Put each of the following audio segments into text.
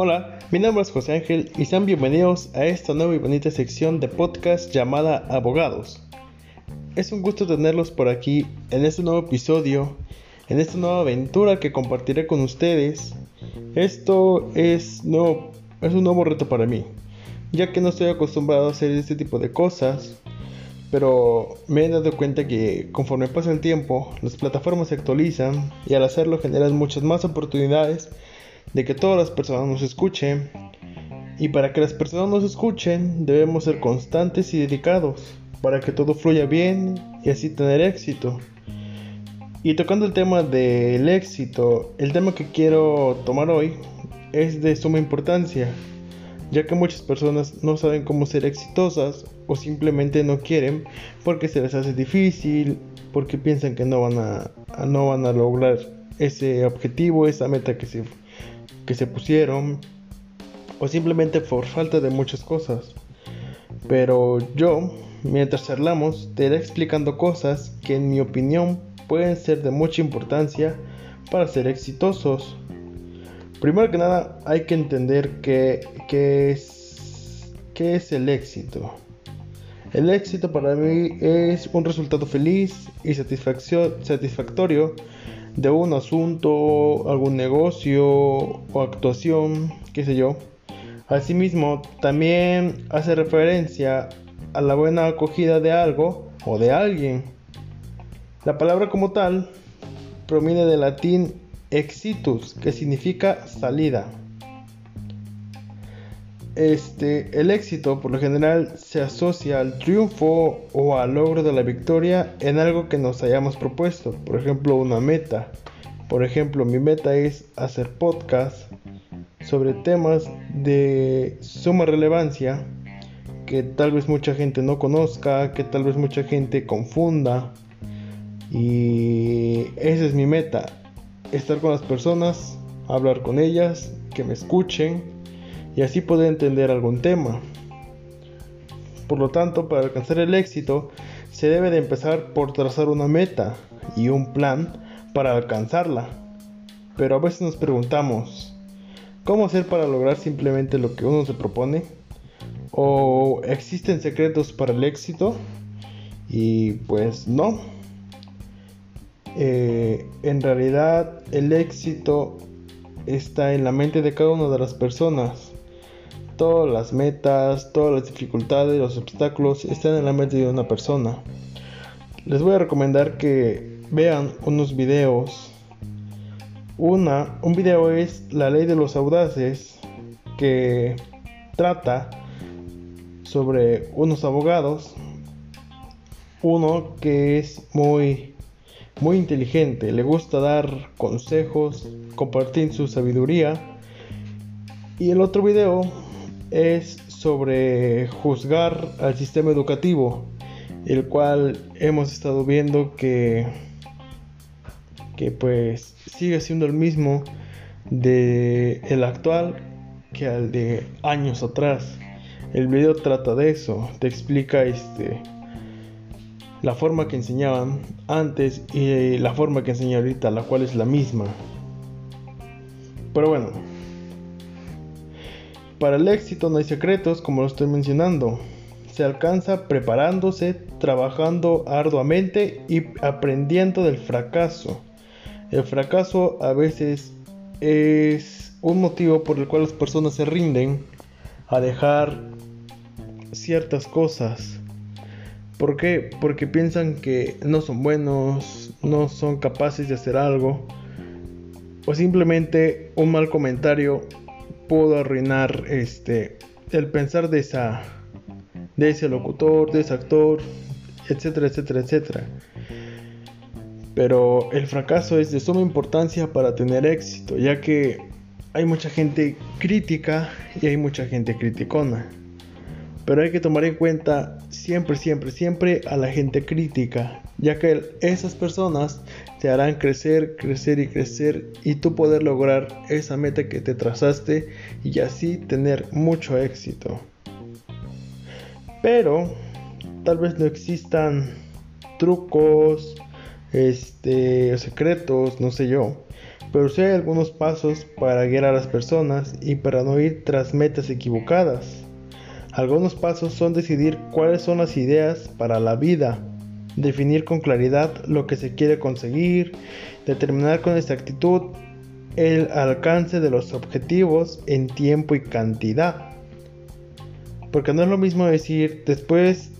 Hola, mi nombre es José Ángel y sean bienvenidos a esta nueva y bonita sección de podcast llamada Abogados. Es un gusto tenerlos por aquí en este nuevo episodio, en esta nueva aventura que compartiré con ustedes. Esto es, no, es un nuevo reto para mí, ya que no estoy acostumbrado a hacer este tipo de cosas, pero me he dado cuenta que conforme pasa el tiempo, las plataformas se actualizan y al hacerlo generan muchas más oportunidades de que todas las personas nos escuchen. Y para que las personas nos escuchen, debemos ser constantes y dedicados para que todo fluya bien y así tener éxito. Y tocando el tema del éxito, el tema que quiero tomar hoy es de suma importancia, ya que muchas personas no saben cómo ser exitosas o simplemente no quieren porque se les hace difícil, porque piensan que no van a, no van a lograr ese objetivo, esa meta que se, que se pusieron, o simplemente por falta de muchas cosas. Pero yo, mientras charlamos, te iré explicando cosas que en mi opinión pueden ser de mucha importancia para ser exitosos. Primero que nada hay que entender qué es, qué es el éxito. El éxito para mí es un resultado feliz y satisfactorio de un asunto, algún negocio o actuación, qué sé yo. Asimismo, también hace referencia a la buena acogida de algo o de alguien. La palabra como tal proviene del latín exitus, que significa salida. Este, el éxito por lo general se asocia al triunfo o al logro de la victoria en algo que nos hayamos propuesto, por ejemplo una meta. Por ejemplo, mi meta es hacer podcast sobre temas de suma relevancia que tal vez mucha gente no conozca, que tal vez mucha gente confunda. Y esa es mi meta, estar con las personas, hablar con ellas, que me escuchen y así poder entender algún tema. Por lo tanto, para alcanzar el éxito, se debe de empezar por trazar una meta y un plan para alcanzarla. Pero a veces nos preguntamos, ¿cómo hacer para lograr simplemente lo que uno se propone? ¿O existen secretos para el éxito? Y pues no. Eh, en realidad el éxito está en la mente de cada una de las personas todas las metas, todas las dificultades, los obstáculos están en la mente de una persona. Les voy a recomendar que vean unos videos. Una, un video es La ley de los audaces que trata sobre unos abogados. Uno que es muy muy inteligente, le gusta dar consejos, compartir su sabiduría. Y el otro video es sobre juzgar al sistema educativo, el cual hemos estado viendo que, que pues sigue siendo el mismo de el actual que al de años atrás. El video trata de eso, te explica este la forma que enseñaban antes y la forma que enseña ahorita, la cual es la misma. Pero bueno, para el éxito no hay secretos, como lo estoy mencionando. Se alcanza preparándose, trabajando arduamente y aprendiendo del fracaso. El fracaso a veces es un motivo por el cual las personas se rinden a dejar ciertas cosas. ¿Por qué? Porque piensan que no son buenos, no son capaces de hacer algo. O simplemente un mal comentario pudo arruinar este el pensar de esa de ese locutor, de ese actor, etcétera, etcétera, etcétera. Pero el fracaso es de suma importancia para tener éxito, ya que hay mucha gente crítica y hay mucha gente criticona. Pero hay que tomar en cuenta siempre, siempre, siempre a la gente crítica, ya que esas personas te harán crecer, crecer y crecer y tú poder lograr esa meta que te trazaste y así tener mucho éxito. Pero tal vez no existan trucos, este, secretos, no sé yo, pero sí hay algunos pasos para guiar a las personas y para no ir tras metas equivocadas. Algunos pasos son decidir cuáles son las ideas para la vida, definir con claridad lo que se quiere conseguir, determinar con exactitud el alcance de los objetivos en tiempo y cantidad. Porque no es lo mismo decir después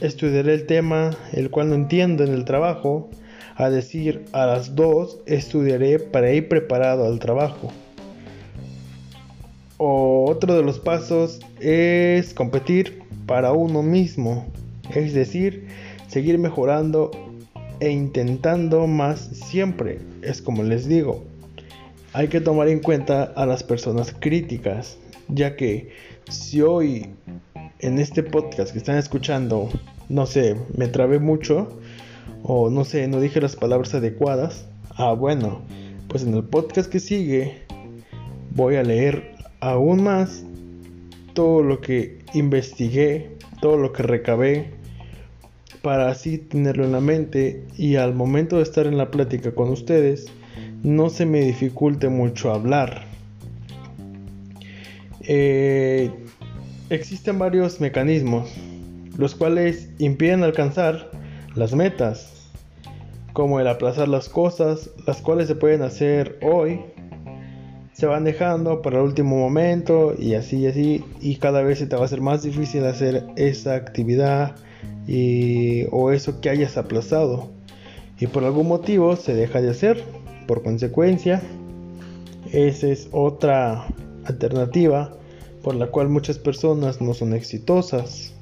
estudiaré el tema el cual no entiendo en el trabajo, a decir a las dos estudiaré para ir preparado al trabajo. O otro de los pasos es competir para uno mismo, es decir, seguir mejorando e intentando más siempre. Es como les digo, hay que tomar en cuenta a las personas críticas, ya que si hoy en este podcast que están escuchando, no sé, me trabé mucho o no sé, no dije las palabras adecuadas, ah bueno, pues en el podcast que sigue voy a leer aún más todo lo que investigué, todo lo que recabé, para así tenerlo en la mente y al momento de estar en la plática con ustedes, no se me dificulte mucho hablar. Eh, existen varios mecanismos, los cuales impiden alcanzar las metas, como el aplazar las cosas, las cuales se pueden hacer hoy se van dejando para el último momento y así y así y cada vez se te va a hacer más difícil hacer esa actividad y, o eso que hayas aplazado. Y por algún motivo se deja de hacer por consecuencia esa es otra alternativa por la cual muchas personas no son exitosas.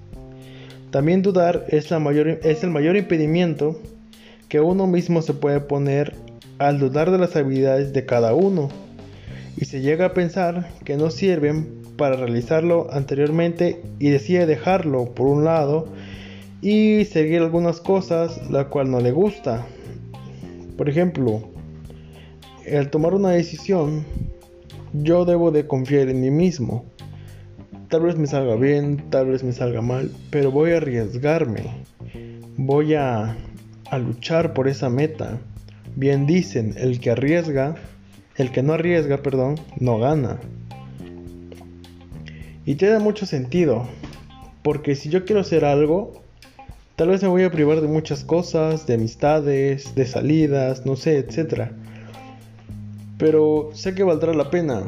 También dudar es, la mayor, es el mayor impedimento que uno mismo se puede poner al dudar de las habilidades de cada uno. Y se llega a pensar que no sirven para realizarlo anteriormente y decide dejarlo por un lado y seguir algunas cosas la cual no le gusta. Por ejemplo, al tomar una decisión, yo debo de confiar en mí mismo. Tal vez me salga bien, tal vez me salga mal, pero voy a arriesgarme. Voy a, a luchar por esa meta. Bien dicen, el que arriesga el que no arriesga, perdón, no gana. Y tiene mucho sentido, porque si yo quiero hacer algo, tal vez me voy a privar de muchas cosas, de amistades, de salidas, no sé, etc. Pero sé que valdrá la pena.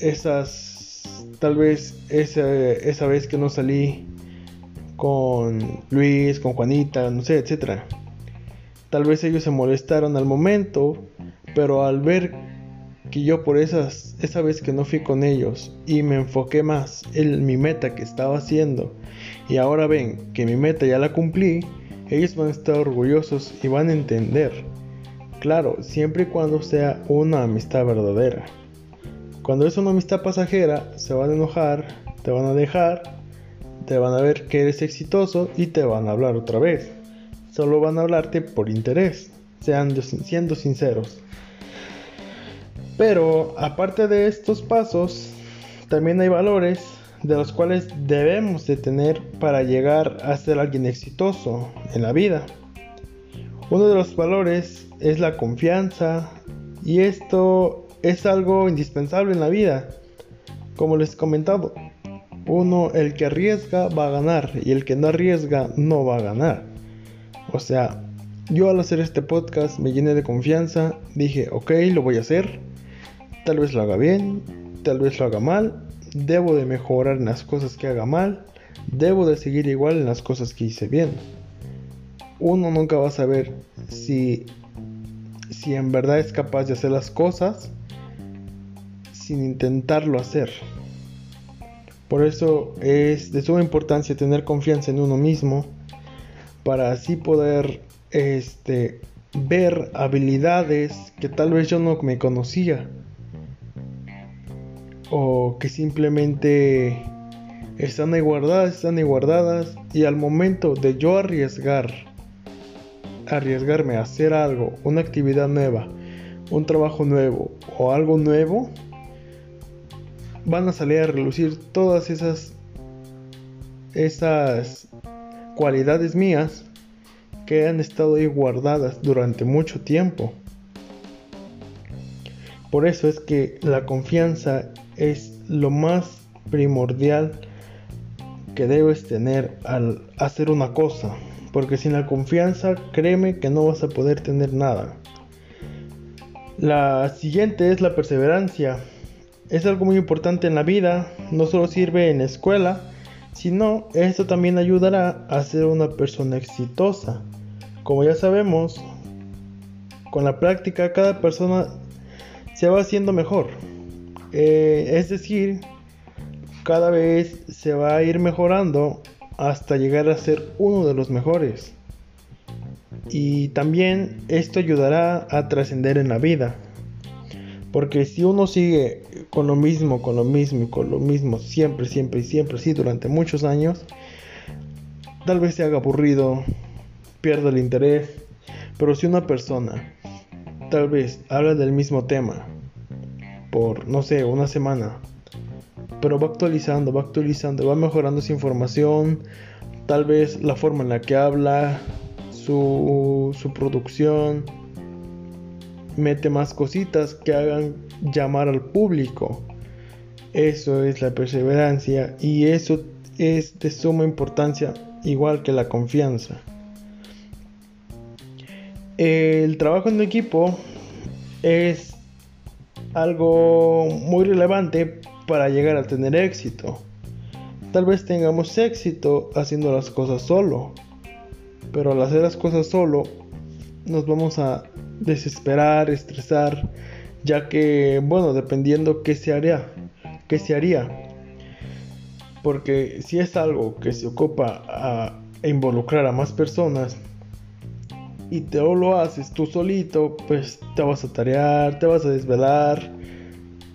Esas, tal vez esa, esa vez que no salí con Luis, con Juanita, no sé, etc. Tal vez ellos se molestaron al momento, pero al ver que yo por esas, esa vez que no fui con ellos y me enfoqué más en mi meta que estaba haciendo y ahora ven que mi meta ya la cumplí, ellos van a estar orgullosos y van a entender. Claro, siempre y cuando sea una amistad verdadera. Cuando es una amistad pasajera, se van a enojar, te van a dejar, te van a ver que eres exitoso y te van a hablar otra vez. Solo van a hablarte por interés, sean siendo sinceros. Pero aparte de estos pasos, también hay valores de los cuales debemos de tener para llegar a ser alguien exitoso en la vida. Uno de los valores es la confianza y esto es algo indispensable en la vida. Como les he comentado, uno, el que arriesga va a ganar y el que no arriesga no va a ganar. O sea, yo al hacer este podcast me llené de confianza, dije, ok, lo voy a hacer Tal vez lo haga bien, tal vez lo haga mal. Debo de mejorar en las cosas que haga mal. Debo de seguir igual en las cosas que hice bien. Uno nunca va a saber si, si en verdad es capaz de hacer las cosas sin intentarlo hacer. Por eso es de suma importancia tener confianza en uno mismo para así poder este, ver habilidades que tal vez yo no me conocía o que simplemente están ahí guardadas, están ahí guardadas y al momento de yo arriesgar, arriesgarme a hacer algo, una actividad nueva, un trabajo nuevo o algo nuevo, van a salir a relucir todas esas esas cualidades mías que han estado ahí guardadas durante mucho tiempo. Por eso es que la confianza es lo más primordial que debes tener al hacer una cosa. Porque sin la confianza, créeme que no vas a poder tener nada. La siguiente es la perseverancia. Es algo muy importante en la vida. No solo sirve en la escuela, sino esto también ayudará a ser una persona exitosa. Como ya sabemos, con la práctica cada persona se va haciendo mejor. Eh, es decir, cada vez se va a ir mejorando hasta llegar a ser uno de los mejores. Y también esto ayudará a trascender en la vida. Porque si uno sigue con lo mismo, con lo mismo y con lo mismo, siempre, siempre y siempre, así durante muchos años, tal vez se haga aburrido, pierda el interés. Pero si una persona tal vez habla del mismo tema por, no sé, una semana, pero va actualizando, va actualizando, va mejorando su información, tal vez la forma en la que habla, su, su producción, mete más cositas que hagan llamar al público. Eso es la perseverancia y eso es de suma importancia igual que la confianza. El trabajo en equipo es algo muy relevante para llegar a tener éxito. Tal vez tengamos éxito haciendo las cosas solo, pero al hacer las cosas solo nos vamos a desesperar, estresar, ya que, bueno, dependiendo qué se haría, qué se haría. Porque si es algo que se ocupa a involucrar a más personas y te lo haces tú solito, pues te vas a tarear, te vas a desvelar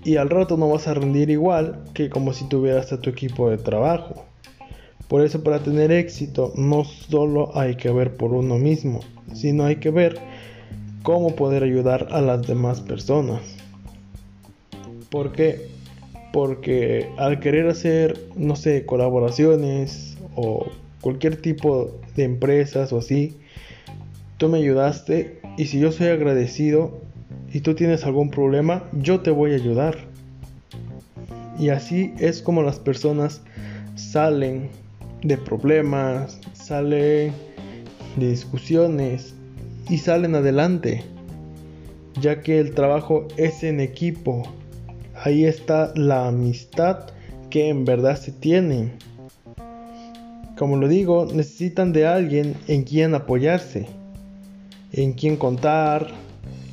y al rato no vas a rendir igual que como si tuvieras a tu equipo de trabajo. Por eso para tener éxito no solo hay que ver por uno mismo, sino hay que ver cómo poder ayudar a las demás personas. ¿Por qué? Porque al querer hacer, no sé, colaboraciones o cualquier tipo de empresas o así, me ayudaste y si yo soy agradecido, y tú tienes algún problema, yo te voy a ayudar. Y así es como las personas salen de problemas, salen de discusiones y salen adelante, ya que el trabajo es en equipo. Ahí está la amistad que en verdad se tiene. Como lo digo, necesitan de alguien en quien apoyarse, en quien contar,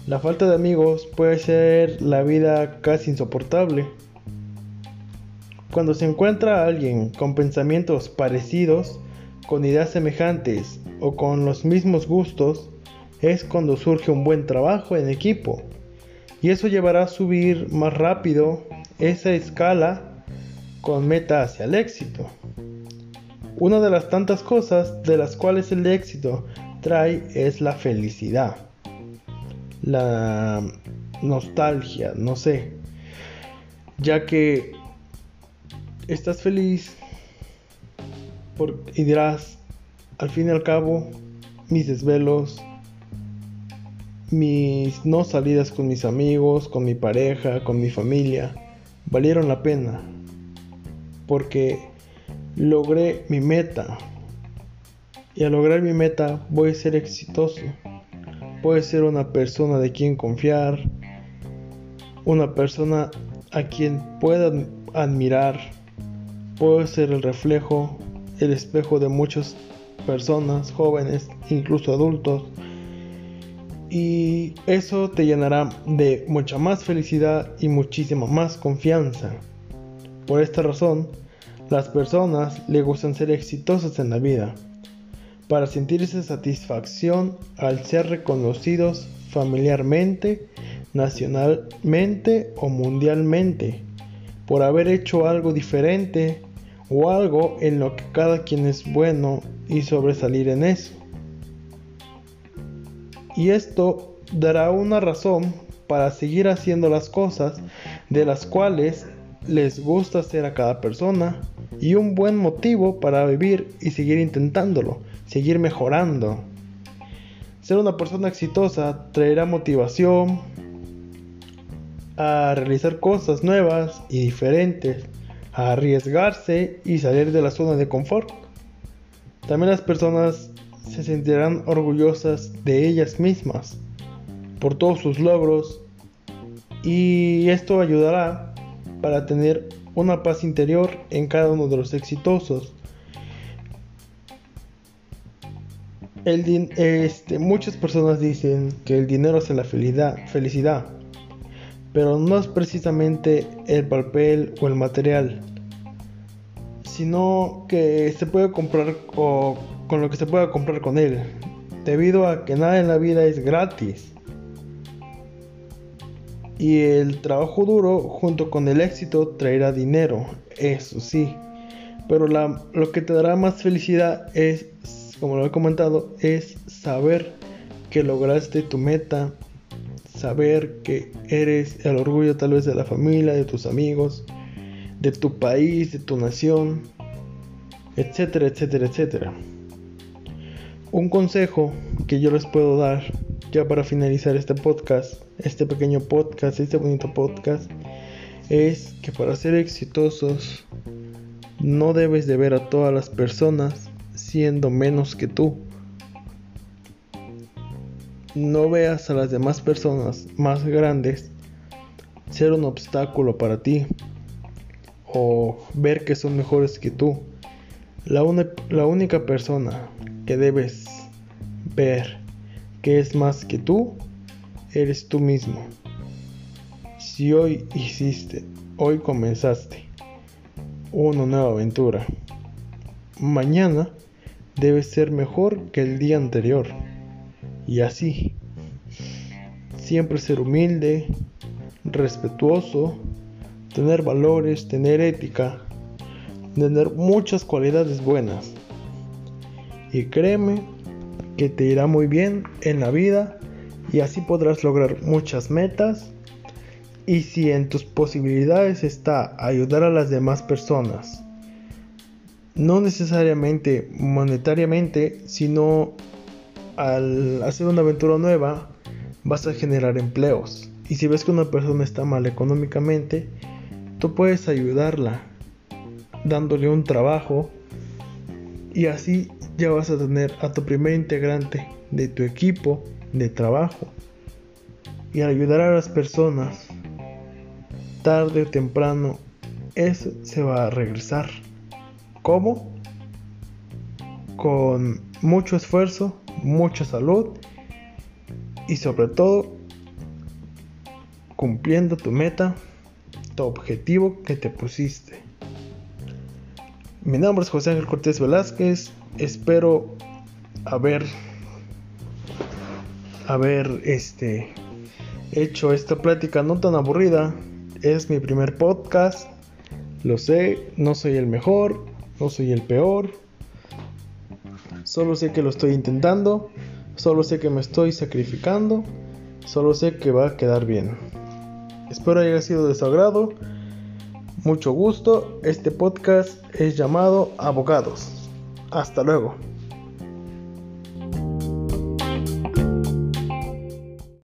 la falta de amigos puede ser la vida casi insoportable. Cuando se encuentra alguien con pensamientos parecidos, con ideas semejantes o con los mismos gustos, es cuando surge un buen trabajo en equipo. Y eso llevará a subir más rápido esa escala con meta hacia el éxito. Una de las tantas cosas de las cuales el éxito trae es la felicidad la nostalgia, no sé. Ya que estás feliz por, y dirás, al fin y al cabo, mis desvelos, mis no salidas con mis amigos, con mi pareja, con mi familia, valieron la pena. Porque logré mi meta. Y al lograr mi meta voy a ser exitoso. Puede ser una persona de quien confiar, una persona a quien puedan admirar, puede ser el reflejo, el espejo de muchas personas, jóvenes, incluso adultos. Y eso te llenará de mucha más felicidad y muchísima más confianza. Por esta razón, las personas le gustan ser exitosas en la vida para sentirse satisfacción al ser reconocidos familiarmente, nacionalmente o mundialmente, por haber hecho algo diferente o algo en lo que cada quien es bueno y sobresalir en eso. Y esto dará una razón para seguir haciendo las cosas de las cuales les gusta hacer a cada persona y un buen motivo para vivir y seguir intentándolo seguir mejorando. Ser una persona exitosa traerá motivación, a realizar cosas nuevas y diferentes, a arriesgarse y salir de la zona de confort. También las personas se sentirán orgullosas de ellas mismas por todos sus logros y esto ayudará para tener una paz interior en cada uno de los exitosos. El este, muchas personas dicen que el dinero es la felicidad, felicidad, pero no es precisamente el papel o el material, sino que se puede comprar o con lo que se pueda comprar con él, debido a que nada en la vida es gratis. Y el trabajo duro junto con el éxito traerá dinero, eso sí. Pero lo que te dará más felicidad es, como lo he comentado, es saber que lograste tu meta, saber que eres el orgullo tal vez de la familia, de tus amigos, de tu país, de tu nación, etcétera, etcétera, etcétera. Un consejo que yo les puedo dar ya para finalizar este podcast, este pequeño podcast, este bonito podcast, es que para ser exitosos no debes de ver a todas las personas siendo menos que tú. No veas a las demás personas más grandes ser un obstáculo para ti o ver que son mejores que tú. La, la única persona que debes ver que es más que tú, eres tú mismo. Si hoy hiciste, hoy comenzaste una nueva aventura, mañana debe ser mejor que el día anterior. Y así, siempre ser humilde, respetuoso, tener valores, tener ética, tener muchas cualidades buenas. Y créeme que te irá muy bien en la vida y así podrás lograr muchas metas. Y si en tus posibilidades está ayudar a las demás personas, no necesariamente monetariamente, sino al hacer una aventura nueva, vas a generar empleos. Y si ves que una persona está mal económicamente, tú puedes ayudarla dándole un trabajo y así ya vas a tener a tu primer integrante de tu equipo de trabajo. Y al ayudar a las personas, tarde o temprano, eso se va a regresar. ¿Cómo? Con mucho esfuerzo, mucha salud y sobre todo cumpliendo tu meta, tu objetivo que te pusiste. Mi nombre es José Ángel Cortés Velázquez espero haber haber este hecho esta plática no tan aburrida. Es mi primer podcast. Lo sé, no soy el mejor, no soy el peor. Solo sé que lo estoy intentando, solo sé que me estoy sacrificando, solo sé que va a quedar bien. Espero haya sido de su agrado. Mucho gusto. Este podcast es llamado Abogados. Hasta luego.